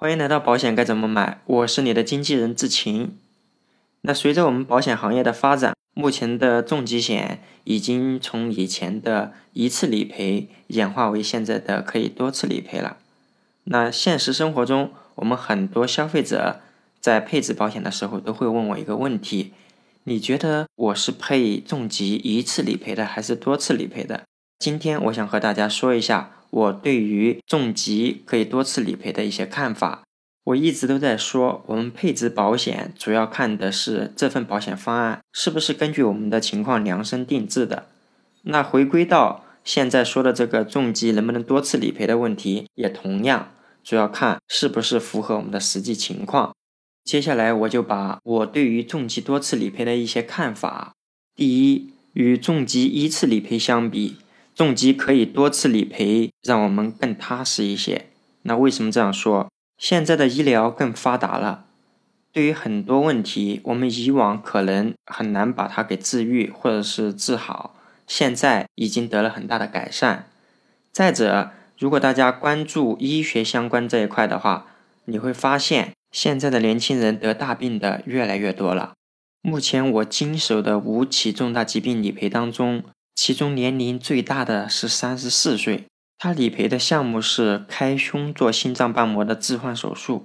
欢迎来到保险该怎么买，我是你的经纪人志晴。那随着我们保险行业的发展，目前的重疾险已经从以前的一次理赔演化为现在的可以多次理赔了。那现实生活中，我们很多消费者在配置保险的时候都会问我一个问题：你觉得我是配重疾一次理赔的，还是多次理赔的？今天我想和大家说一下。我对于重疾可以多次理赔的一些看法，我一直都在说，我们配置保险主要看的是这份保险方案是不是根据我们的情况量身定制的。那回归到现在说的这个重疾能不能多次理赔的问题，也同样主要看是不是符合我们的实际情况。接下来我就把我对于重疾多次理赔的一些看法，第一，与重疾一次理赔相比。重疾可以多次理赔，让我们更踏实一些。那为什么这样说？现在的医疗更发达了，对于很多问题，我们以往可能很难把它给治愈或者是治好，现在已经得了很大的改善。再者，如果大家关注医学相关这一块的话，你会发现现在的年轻人得大病的越来越多了。目前我经手的五起重大疾病理赔当中。其中年龄最大的是三十四岁，他理赔的项目是开胸做心脏瓣膜的置换手术。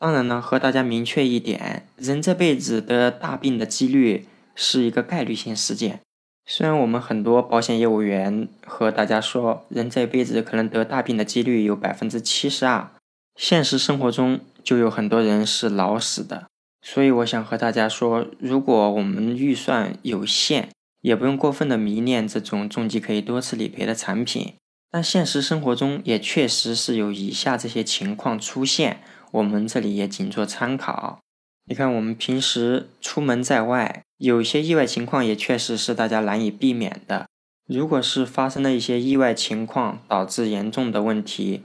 当然呢，和大家明确一点，人这辈子得大病的几率是一个概率性事件。虽然我们很多保险业务员和大家说，人这辈子可能得大病的几率有百分之七十二，现实生活中就有很多人是老死的。所以我想和大家说，如果我们预算有限，也不用过分的迷恋这种重疾可以多次理赔的产品，但现实生活中也确实是有以下这些情况出现，我们这里也仅做参考。你看，我们平时出门在外，有些意外情况也确实是大家难以避免的。如果是发生了一些意外情况导致严重的问题，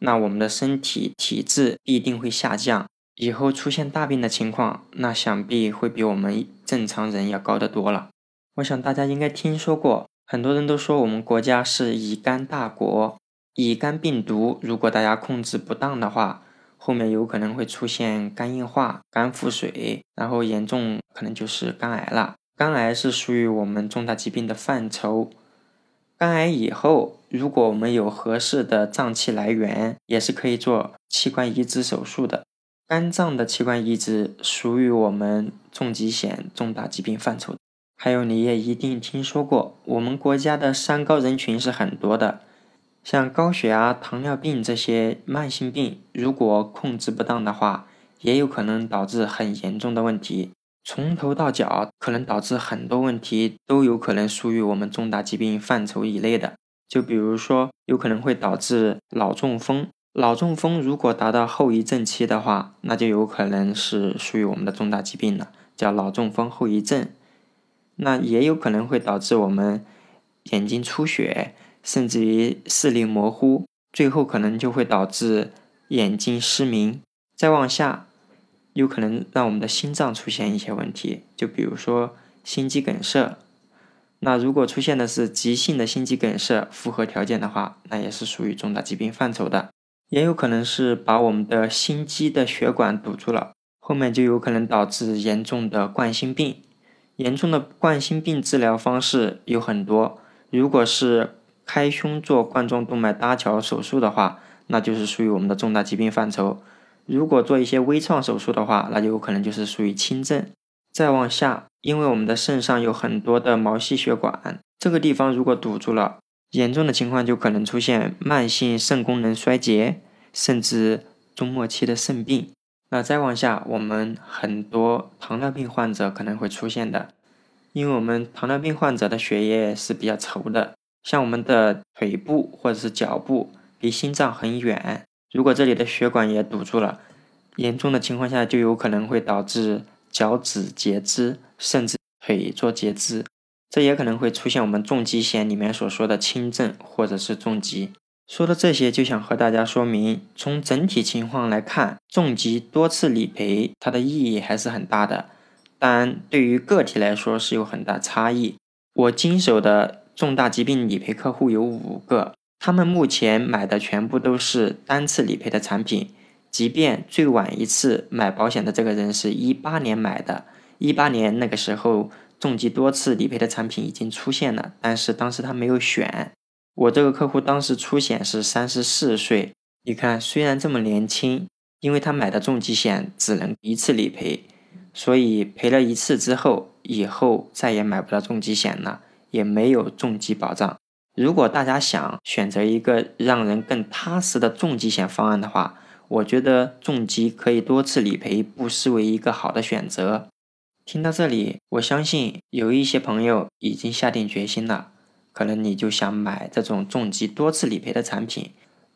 那我们的身体体质必定会下降，以后出现大病的情况，那想必会比我们正常人要高得多了。我想大家应该听说过，很多人都说我们国家是乙肝大国。乙肝病毒如果大家控制不当的话，后面有可能会出现肝硬化、肝腹水，然后严重可能就是肝癌了。肝癌是属于我们重大疾病的范畴。肝癌以后，如果我们有合适的脏器来源，也是可以做器官移植手术的。肝脏的器官移植属于我们重疾险重大疾病范畴。还有，你也一定听说过，我们国家的三高人群是很多的，像高血压、糖尿病这些慢性病，如果控制不当的话，也有可能导致很严重的问题，从头到脚可能导致很多问题，都有可能属于我们重大疾病范畴以内的。就比如说，有可能会导致脑中风，脑中风如果达到后遗症期的话，那就有可能是属于我们的重大疾病了，叫脑中风后遗症。那也有可能会导致我们眼睛出血，甚至于视力模糊，最后可能就会导致眼睛失明。再往下，有可能让我们的心脏出现一些问题，就比如说心肌梗塞。那如果出现的是急性的心肌梗塞，符合条件的话，那也是属于重大疾病范畴的。也有可能是把我们的心肌的血管堵住了，后面就有可能导致严重的冠心病。严重的冠心病治疗方式有很多，如果是开胸做冠状动脉搭桥手术的话，那就是属于我们的重大疾病范畴；如果做一些微创手术的话，那就有可能就是属于轻症。再往下，因为我们的肾上有很多的毛细血管，这个地方如果堵住了，严重的情况就可能出现慢性肾功能衰竭，甚至中末期的肾病。那再往下，我们很多糖尿病患者可能会出现的，因为我们糖尿病患者的血液是比较稠的，像我们的腿部或者是脚部离心脏很远，如果这里的血管也堵住了，严重的情况下就有可能会导致脚趾截肢，甚至腿做截肢，这也可能会出现我们重疾险里面所说的轻症或者是重疾。说到这些，就想和大家说明，从整体情况来看，重疾多次理赔它的意义还是很大的，但对于个体来说是有很大差异。我经手的重大疾病理赔客户有五个，他们目前买的全部都是单次理赔的产品，即便最晚一次买保险的这个人是一八年买的，一八年那个时候重疾多次理赔的产品已经出现了，但是当时他没有选。我这个客户当时出险是三十四岁，你看虽然这么年轻，因为他买的重疾险只能一次理赔，所以赔了一次之后，以后再也买不到重疾险了，也没有重疾保障。如果大家想选择一个让人更踏实的重疾险方案的话，我觉得重疾可以多次理赔，不失为一个好的选择。听到这里，我相信有一些朋友已经下定决心了。可能你就想买这种重疾多次理赔的产品，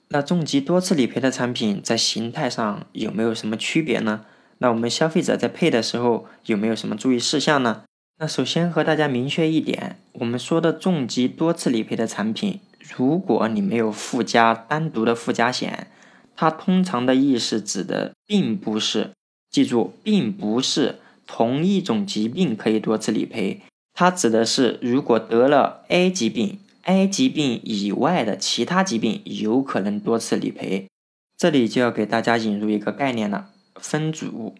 那重疾多次理赔的产品在形态上有没有什么区别呢？那我们消费者在配的时候有没有什么注意事项呢？那首先和大家明确一点，我们说的重疾多次理赔的产品，如果你没有附加单独的附加险，它通常的意思指的并不是，记住，并不是同一种疾病可以多次理赔。它指的是，如果得了 A 疾病，A 疾病以外的其他疾病有可能多次理赔。这里就要给大家引入一个概念了，分组。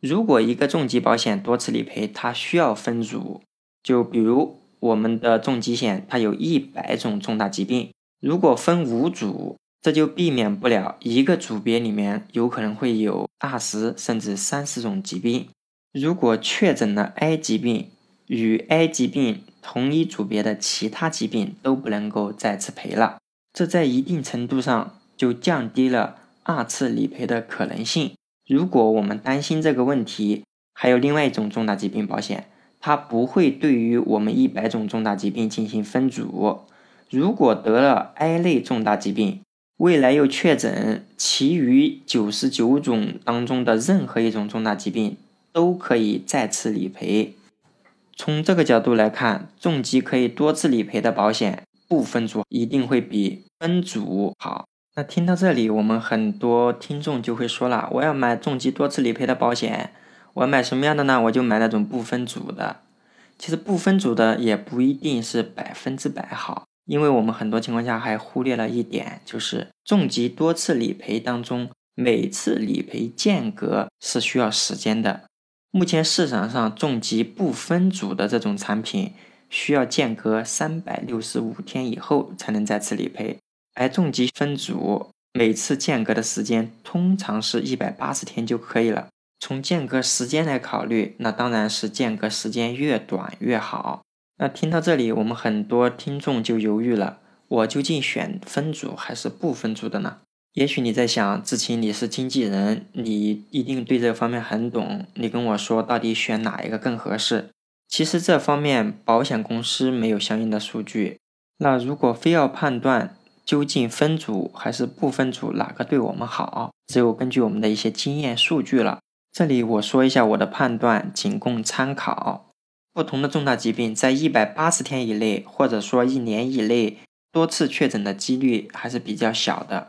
如果一个重疾保险多次理赔，它需要分组。就比如我们的重疾险，它有一百种重大疾病，如果分五组，这就避免不了一个组别里面有可能会有二十甚至三十种疾病。如果确诊了 A 疾病，与 A 疾病同一组别的其他疾病都不能够再次赔了，这在一定程度上就降低了二次理赔的可能性。如果我们担心这个问题，还有另外一种重大疾病保险，它不会对于我们一百种重大疾病进行分组。如果得了 A 类重大疾病，未来又确诊其余九十九种当中的任何一种重大疾病，都可以再次理赔。从这个角度来看，重疾可以多次理赔的保险不分组一定会比分组好。那听到这里，我们很多听众就会说了：“我要买重疾多次理赔的保险，我要买什么样的呢？我就买那种不分组的。”其实不分组的也不一定是百分之百好，因为我们很多情况下还忽略了一点，就是重疾多次理赔当中，每次理赔间隔是需要时间的。目前市场上重疾不分组的这种产品，需要间隔三百六十五天以后才能再次理赔，而重疾分组每次间隔的时间通常是一百八十天就可以了。从间隔时间来考虑，那当然是间隔时间越短越好。那听到这里，我们很多听众就犹豫了：我究竟选分组还是不分组的呢？也许你在想，志清，你是经纪人，你一定对这方面很懂。你跟我说，到底选哪一个更合适？其实这方面保险公司没有相应的数据。那如果非要判断究竟分组还是不分组哪个对我们好，只有根据我们的一些经验数据了。这里我说一下我的判断，仅供参考。不同的重大疾病在一百八十天以内，或者说一年以内，多次确诊的几率还是比较小的。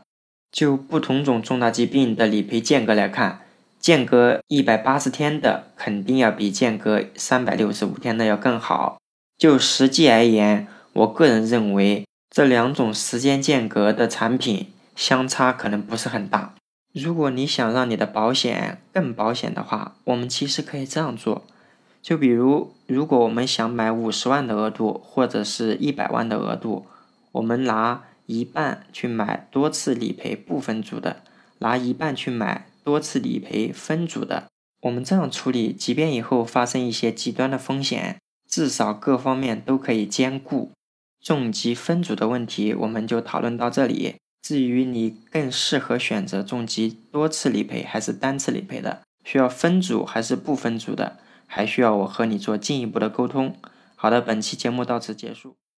就不同种重大疾病的理赔间隔来看，间隔一百八十天的肯定要比间隔三百六十五天的要更好。就实际而言，我个人认为这两种时间间隔的产品相差可能不是很大。如果你想让你的保险更保险的话，我们其实可以这样做。就比如，如果我们想买五十万的额度或者是一百万的额度，我们拿。一半去买多次理赔不分组的，拿一半去买多次理赔分组的。我们这样处理，即便以后发生一些极端的风险，至少各方面都可以兼顾。重疾分组的问题，我们就讨论到这里。至于你更适合选择重疾多次理赔还是单次理赔的，需要分组还是不分组的，还需要我和你做进一步的沟通。好的，本期节目到此结束。